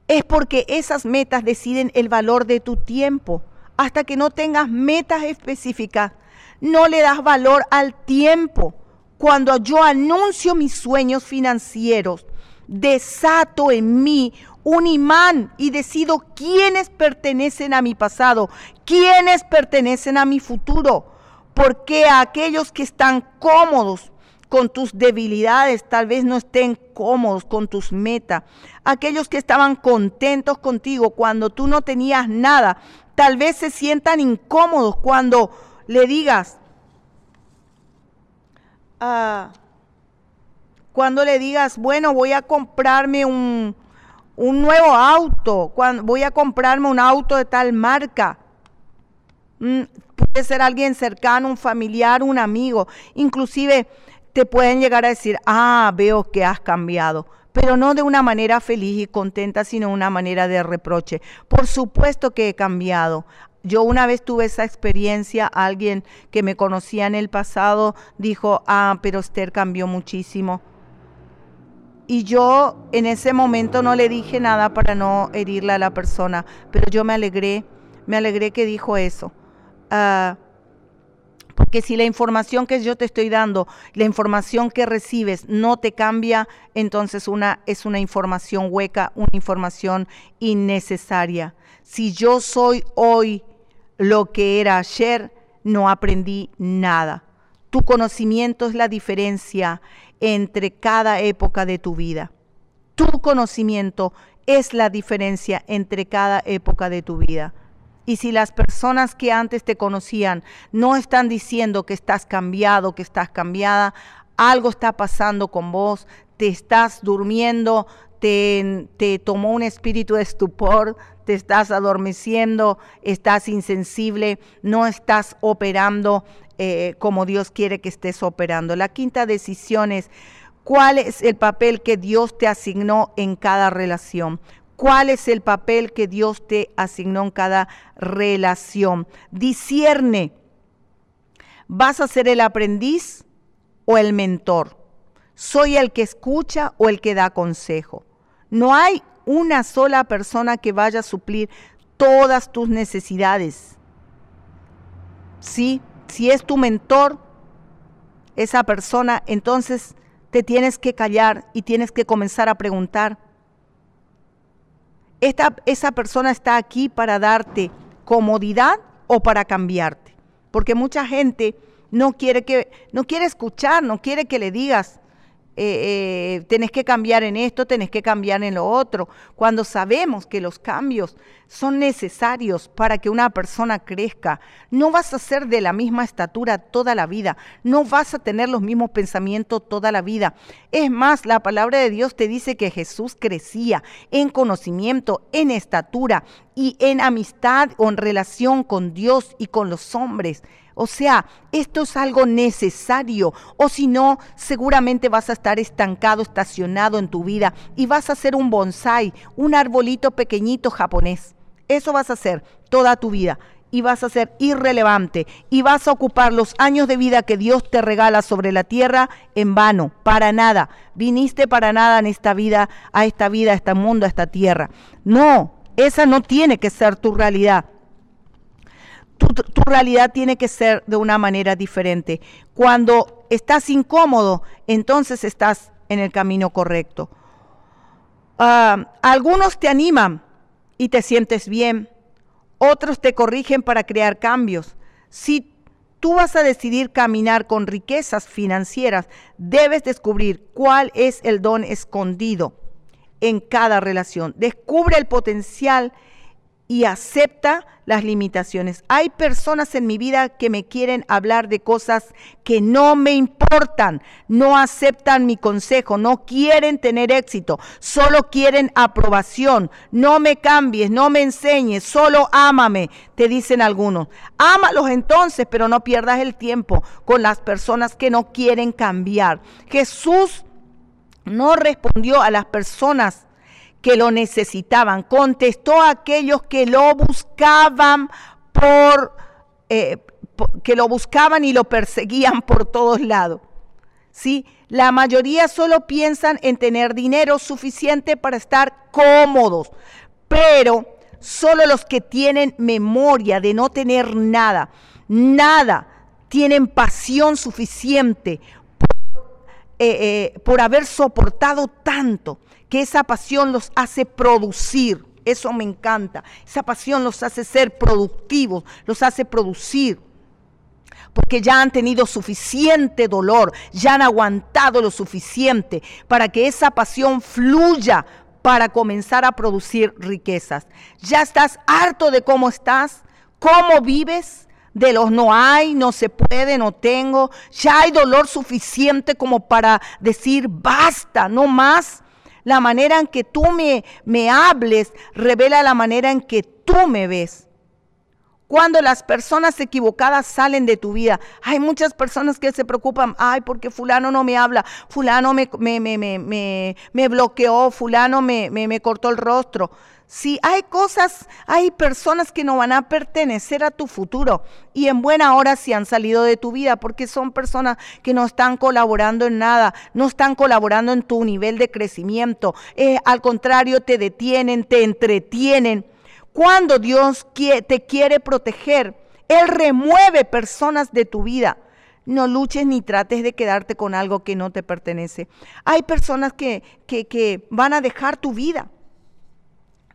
Es porque esas metas deciden el valor de tu tiempo. Hasta que no tengas metas específicas, no le das valor al tiempo. Cuando yo anuncio mis sueños financieros, desato en mí un imán y decido quiénes pertenecen a mi pasado, quiénes pertenecen a mi futuro. Porque aquellos que están cómodos con tus debilidades, tal vez no estén cómodos con tus metas. Aquellos que estaban contentos contigo cuando tú no tenías nada, tal vez se sientan incómodos cuando le digas, ah, cuando le digas, bueno, voy a comprarme un, nuevo auto, cuando, voy a comprarme un auto de tal marca. Mm, puede ser alguien cercano, un familiar, un amigo. Inclusive te pueden llegar a decir, ah, veo que has cambiado pero no de una manera feliz y contenta, sino una manera de reproche. Por supuesto que he cambiado. Yo una vez tuve esa experiencia, alguien que me conocía en el pasado dijo, ah, pero Esther cambió muchísimo. Y yo en ese momento no le dije nada para no herirle a la persona, pero yo me alegré, me alegré que dijo eso. Ah, porque si la información que yo te estoy dando, la información que recibes no te cambia, entonces una es una información hueca, una información innecesaria. Si yo soy hoy lo que era ayer, no aprendí nada. Tu conocimiento es la diferencia entre cada época de tu vida. Tu conocimiento es la diferencia entre cada época de tu vida. Y si las personas que antes te conocían no están diciendo que estás cambiado, que estás cambiada, algo está pasando con vos, te estás durmiendo, te, te, tomó un espíritu de estupor, te estás adormeciendo, estás insensible, no estás operando eh, como Dios quiere que estés operando. La quinta decisión es cuál es el papel que Dios te asignó en cada relación. ¿Cuál es el papel que Dios te asignó en cada relación? Discierne. ¿Vas a ser el aprendiz o el mentor? ¿Soy el que escucha o el que da consejo? No hay una sola persona que vaya a suplir todas tus necesidades. Sí, si es tu mentor, esa persona, entonces te tienes que callar y tienes que comenzar a preguntar. Esta, esa persona está aquí para darte comodidad o para cambiarte. Porque mucha gente no quiere que, no quiere escuchar, no quiere que le digas, eh, eh, tenés que cambiar en esto, tenés que cambiar en lo otro, cuando sabemos que los cambios son necesarios para que una persona crezca. No vas a ser de la misma estatura toda la vida, no vas a tener los mismos pensamientos toda la vida. Es más, la palabra de Dios te dice que Jesús crecía en conocimiento, en estatura, y en amistad o en relación con Dios y con los hombres. O sea, esto es algo necesario. O si no, seguramente vas a estar estancado, estacionado en tu vida y vas a ser un bonsai, un arbolito pequeñito japonés. Eso vas a hacer toda tu vida y vas a ser irrelevante y vas a ocupar los años de vida que Dios te regala sobre la tierra en vano, para nada. Viniste para nada en esta vida, a esta vida, a este mundo, a esta tierra. No, esa no tiene que ser tu realidad. Tu, realidad tiene que ser de una manera diferente. Cuando estás incómodo, entonces estás en el camino correcto. Ah, algunos te animan y te sientes bien. Otros te corrigen para crear cambios. Si tú vas a decidir caminar con riquezas financieras, debes descubrir cuál es el don escondido en cada relación. Descubre el potencial y acepta las limitaciones. Hay personas en mi vida que me quieren hablar de cosas que no me importan, no aceptan mi consejo, no quieren tener éxito, solo quieren aprobación. No me cambies, no me enseñes, solo ámame, te dicen algunos. Ámalos entonces, pero no pierdas el tiempo con las personas que no quieren cambiar. Jesús no respondió a las personas que lo necesitaban, contestó a aquellos que lo buscaban por, eh, que lo buscaban y lo perseguían por todos lados. ¿Sí? La mayoría solo piensan en tener dinero suficiente para estar cómodos, pero solo los que tienen memoria de no tener nada, nada, tienen pasión suficiente eh, eh, por haber soportado tanto, que esa pasión los hace producir. Eso me encanta. Esa pasión los hace ser productivos, los hace producir. Porque ya han tenido suficiente dolor, ya han aguantado lo suficiente para que esa pasión fluya para comenzar a producir riquezas. Ya estás harto de cómo estás, cómo vives, de los no hay, no se puede, no tengo. Ya hay dolor suficiente como para decir basta, no más. La manera en que tú me, me hables revela la manera en que tú me ves. Cuando las personas equivocadas salen de tu vida, hay muchas personas que se preocupan, ay, porque fulano no me habla, fulano me, me, me, me, bloqueó, fulano me, me cortó el rostro. Si hay cosas, hay personas que no van a pertenecer a tu futuro y en buena hora si han salido de tu vida porque son personas que no están colaborando en nada, no están colaborando en tu nivel de crecimiento, eh, al contrario te detienen, te entretienen. Cuando Dios te quiere proteger, Él remueve personas de tu vida. No luches ni trates de quedarte con algo que no te pertenece. Hay personas que, que, que van a dejar tu vida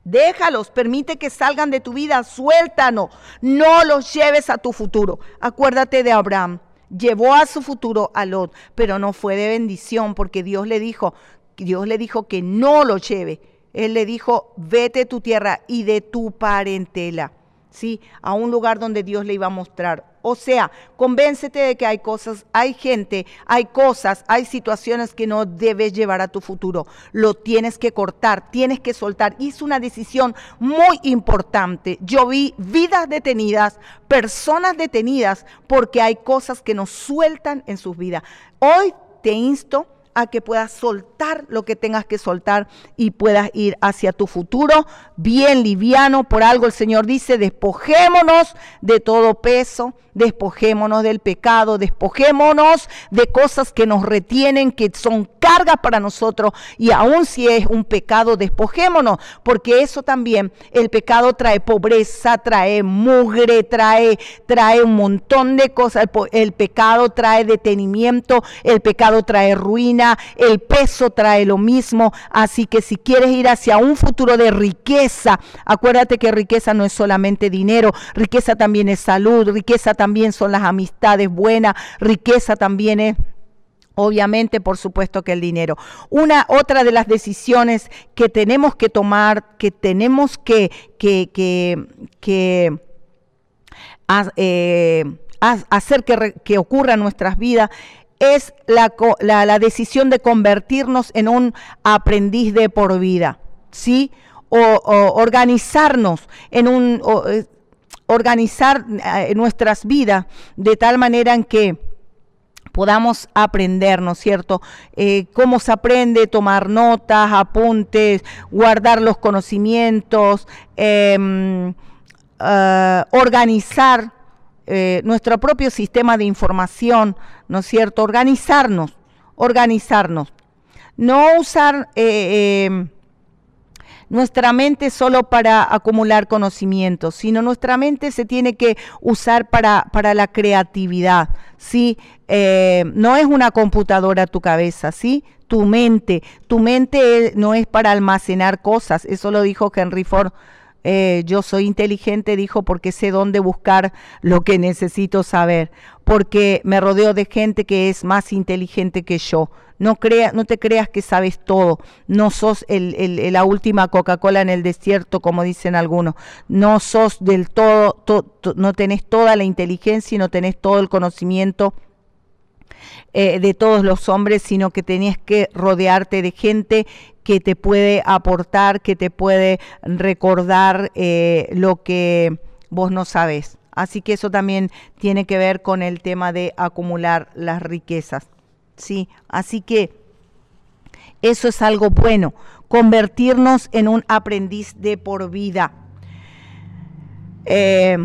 Déjalos, permite que salgan de tu vida, suéltanos. No los lleves a tu futuro. Acuérdate de Abraham. Llevó a su futuro a Lot, pero no fue de bendición porque Dios le dijo, Dios le dijo que no lo lleve. Él le dijo, vete tu tierra y de tu parentela. ¿sí? A un lugar donde Dios le iba a mostrar. O sea, convéncete de que hay cosas, hay gente, hay cosas, hay situaciones que no debes llevar a tu futuro. Lo tienes que cortar, tienes que soltar. Hizo una decisión muy importante. Yo vi vidas detenidas, personas detenidas, porque hay cosas que nos sueltan en sus vidas. Hoy te insto a que puedas soltar lo que tengas que soltar y puedas ir hacia tu futuro bien liviano. Por algo el Señor dice, despojémonos de todo peso, despojémonos del pecado, despojémonos de cosas que nos retienen, que son cargas para nosotros. Y aun si es un pecado, despojémonos, porque eso también, el pecado trae pobreza, trae mugre, trae, trae un montón de cosas. El, el pecado trae detenimiento, el pecado trae ruina, el peso trae lo mismo. Así que si quieres ir hacia un futuro de riqueza, acuérdate que riqueza no es solamente dinero, riqueza también es salud, riqueza también son las amistades buenas, riqueza también es Obviamente, por supuesto que el dinero. Una otra de las decisiones que tenemos que tomar, que tenemos que, que, que, eh, hacer que, que, ocurra en nuestras vidas es la, la, la decisión de convertirnos en un aprendiz de por vida. ¿Sí? o, organizarnos en un, eh, organizar eh, nuestras vidas de tal manera en que podamos aprender, ¿no es cierto? Eh, cómo se aprende, tomar notas, apuntes, guardar los conocimientos, em, organizar nuestro propio sistema de información, ¿no es cierto? Organizarnos, organizarnos. No usar em, nuestra mente solo para acumular conocimientos, sino nuestra mente se tiene que usar para, para la creatividad, ¿sí? Eh, no es una computadora tu cabeza, ¿sí? Tu mente, tu mente no es para almacenar cosas, eso lo dijo Henry Ford. Eh, yo soy inteligente, dijo, porque sé dónde buscar lo que necesito saber, porque me rodeo de gente que es más inteligente que yo. No, crea, no te creas que sabes todo. No sos el, la última Coca-Cola en el desierto, como dicen algunos. No sos del todo, no tenés toda la inteligencia y no tenés todo el conocimiento eh, de todos los hombres, sino que tenés que rodearte de gente que te puede aportar, que te puede recordar eh, lo que vos no sabes. Así que eso también tiene que ver con el tema de acumular las riquezas. ¿Sí? Así que eso es algo bueno, convertirnos en un aprendiz de por vida. Eh,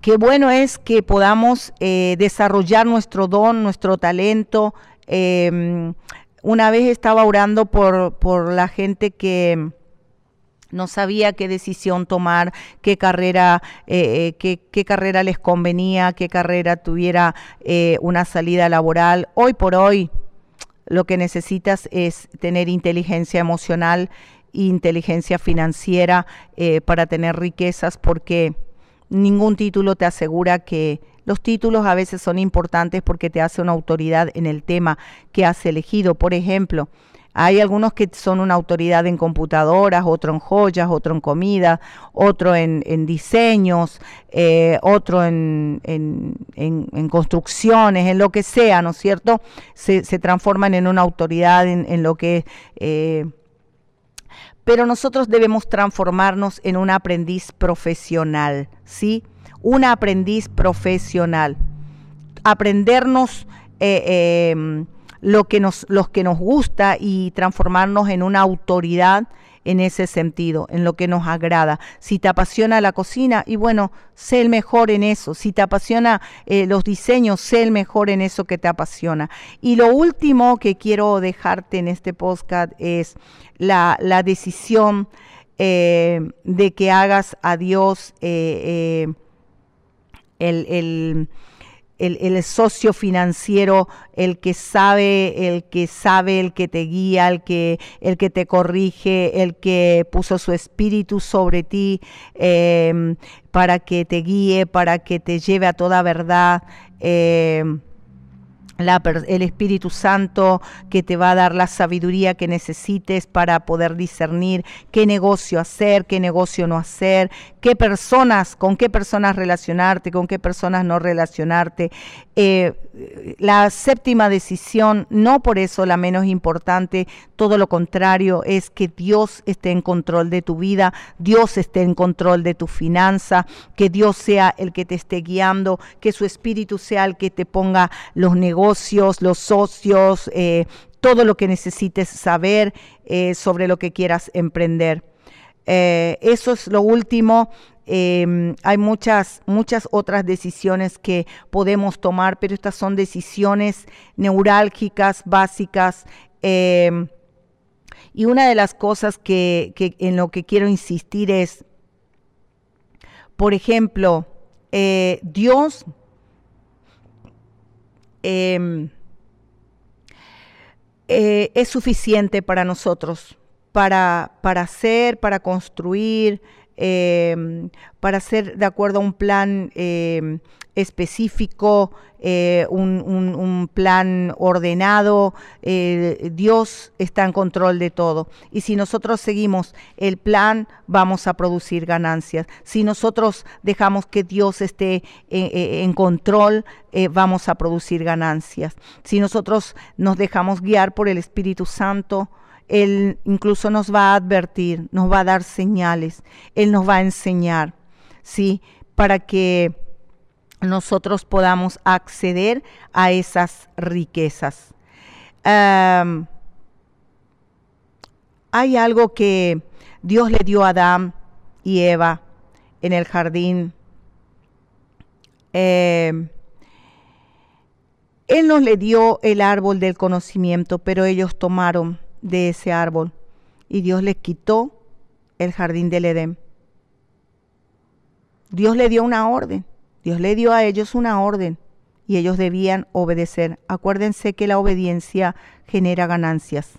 qué bueno es que podamos eh, desarrollar nuestro don, nuestro talento. Em, una vez estaba orando por, por la gente que no sabía qué decisión tomar, qué carrera, eh, eh, qué, carrera les convenía, qué carrera tuviera eh, una salida laboral. Hoy por hoy lo que necesitas es tener inteligencia emocional inteligencia financiera para tener riquezas porque ningún título te asegura que los títulos a veces son importantes porque te hace una autoridad en el tema que has elegido. Por ejemplo, hay algunos que son una autoridad en computadoras, otro en joyas, otro en comida, otro en, diseños, eh, otro en, construcciones, en lo que sea, ¿no es cierto? Se, transforman en una autoridad en, lo que... Eh, pero nosotros debemos transformarnos en un aprendiz profesional, ¿sí? Un aprendiz profesional. Aprendernos... Eh, em, lo que nos, los que nos gusta y transformarnos en una autoridad en ese sentido, en lo que nos agrada. Si te apasiona la cocina, y bueno, sé el mejor en eso. Si te apasiona eh, los diseños, sé el mejor en eso que te apasiona. Y lo último que quiero dejarte en este podcast es la, decisión eh, de que hagas a Dios eh, el el, socio financiero, el que sabe, el que sabe, el que te guía, el que, el que te corrige, el que puso su espíritu sobre ti em, para que te guíe, para que te lleve a toda verdad. El Espíritu Santo que te va a dar la sabiduría que necesites para poder discernir qué negocio hacer, qué negocio no hacer, qué personas, con qué personas relacionarte, con qué personas no relacionarte. Eh, la séptima decisión, no por eso la menos importante, todo lo contrario, es que Dios esté en control de tu vida, Dios esté en control de tu finanza, que Dios sea el que te esté guiando, que su Espíritu sea el que te ponga los negocios, los socios, eh, todo lo que necesites saber eh, sobre lo que quieras emprender. Eh, eso es lo último. Em, hay muchas, muchas otras decisiones que podemos tomar, pero estas son decisiones neurálgicas, básicas. Em, y una de las cosas que, en lo que quiero insistir es, por ejemplo, eh, Dios em, eh, es suficiente para nosotros para, para hacer, para construir, em, para hacer de acuerdo a un plan em, específico, eh, un, plan ordenado. Eh, Dios está en control de todo. Y si nosotros seguimos el plan, vamos a producir ganancias. Si nosotros dejamos que Dios esté eh, en control, vamos a producir ganancias. Si nosotros nos dejamos guiar por el Espíritu Santo, Él incluso nos va a advertir, nos va a dar señales, Él nos va a enseñar, ¿sí? Para que nosotros podamos acceder a esas riquezas. hay algo que Dios le dio a Adán y Eva en el jardín. Em, él nos le dio el árbol del conocimiento, pero ellos tomaron de ese árbol y Dios les quitó el jardín del Edén. Dios le dio una orden, Dios le dio a ellos una orden y ellos debían obedecer. Acuérdense que la obediencia genera ganancias.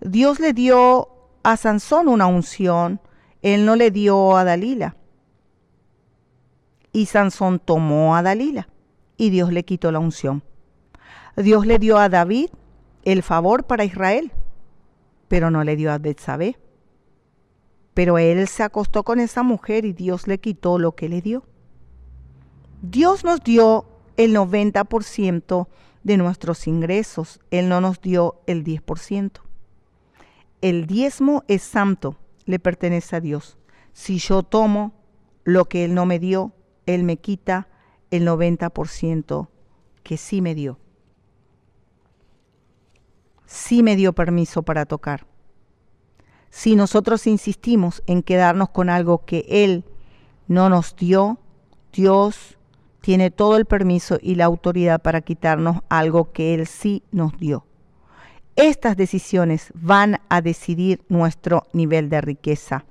Dios le dio a Sansón una unción, él no le dio a Dalila. Y Sansón tomó a Dalila y Dios le quitó la unción. Dios le dio a David el favor para Israel, pero no le dio a Betsabé. Pero él se acostó con esa mujer y Dios le quitó lo que le dio. Dios nos dio el 90% de nuestros ingresos, Él no nos dio el 10%. El diezmo es santo, le pertenece a Dios. Si yo tomo lo que Él no me dio, Él me quita el 90% que sí me dio. Sí me dio permiso para tocar. Si nosotros insistimos en quedarnos con algo que Él no nos dio, Dios tiene todo el permiso y la autoridad para quitarnos algo que Él sí nos dio. Estas decisiones van a decidir nuestro nivel de riqueza.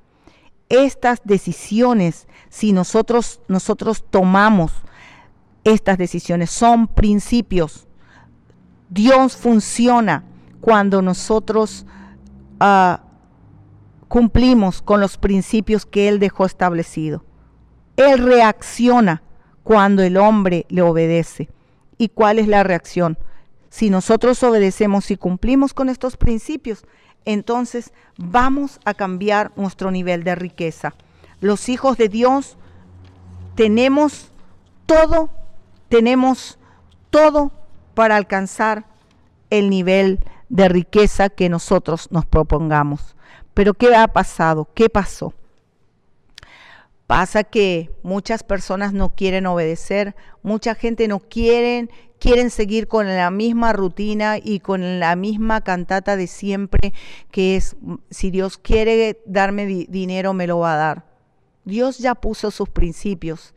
Estas decisiones, si nosotros, nosotros tomamos estas decisiones, son principios. Dios funciona cuando nosotros uh, cumplimos con los principios que Él dejó establecido. Él reacciona cuando el hombre le obedece. ¿Y cuál es la reacción? Si nosotros obedecemos y cumplimos con estos principios, entonces vamos a cambiar nuestro nivel de riqueza. Los hijos de Dios tenemos todo, tenemos todo para alcanzar el nivel de riqueza que nosotros nos propongamos. Pero ¿qué ha pasado? ¿Qué pasó? Pasa que muchas personas no quieren obedecer, mucha gente no quieren, quieren seguir con la misma rutina y con la misma cantata de siempre, que es, si Dios quiere darme dinero, me lo va a dar. Dios ya puso sus principios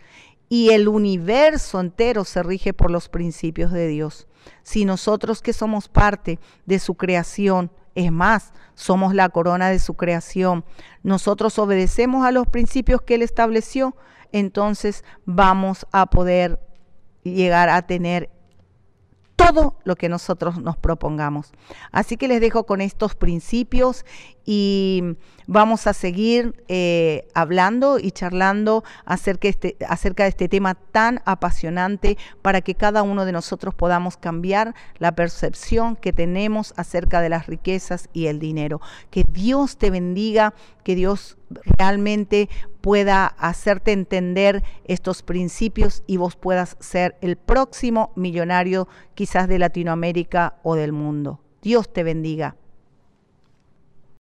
y el universo entero se rige por los principios de Dios. Si nosotros que somos parte de su creación, es más, somos la corona de su creación. Nosotros obedecemos a los principios que Él estableció, entonces vamos a poder llegar a tener todo lo que nosotros nos propongamos. Así que les dejo con estos principios y vamos a seguir eh, hablando y charlando acerca, este, acerca de este tema tan apasionante para que cada uno de nosotros podamos cambiar la percepción que tenemos acerca de las riquezas y el dinero. Que Dios te bendiga, que Dios realmente pueda hacerte entender estos principios y vos puedas ser el próximo millonario quizás de Latinoamérica o del mundo. Dios te bendiga.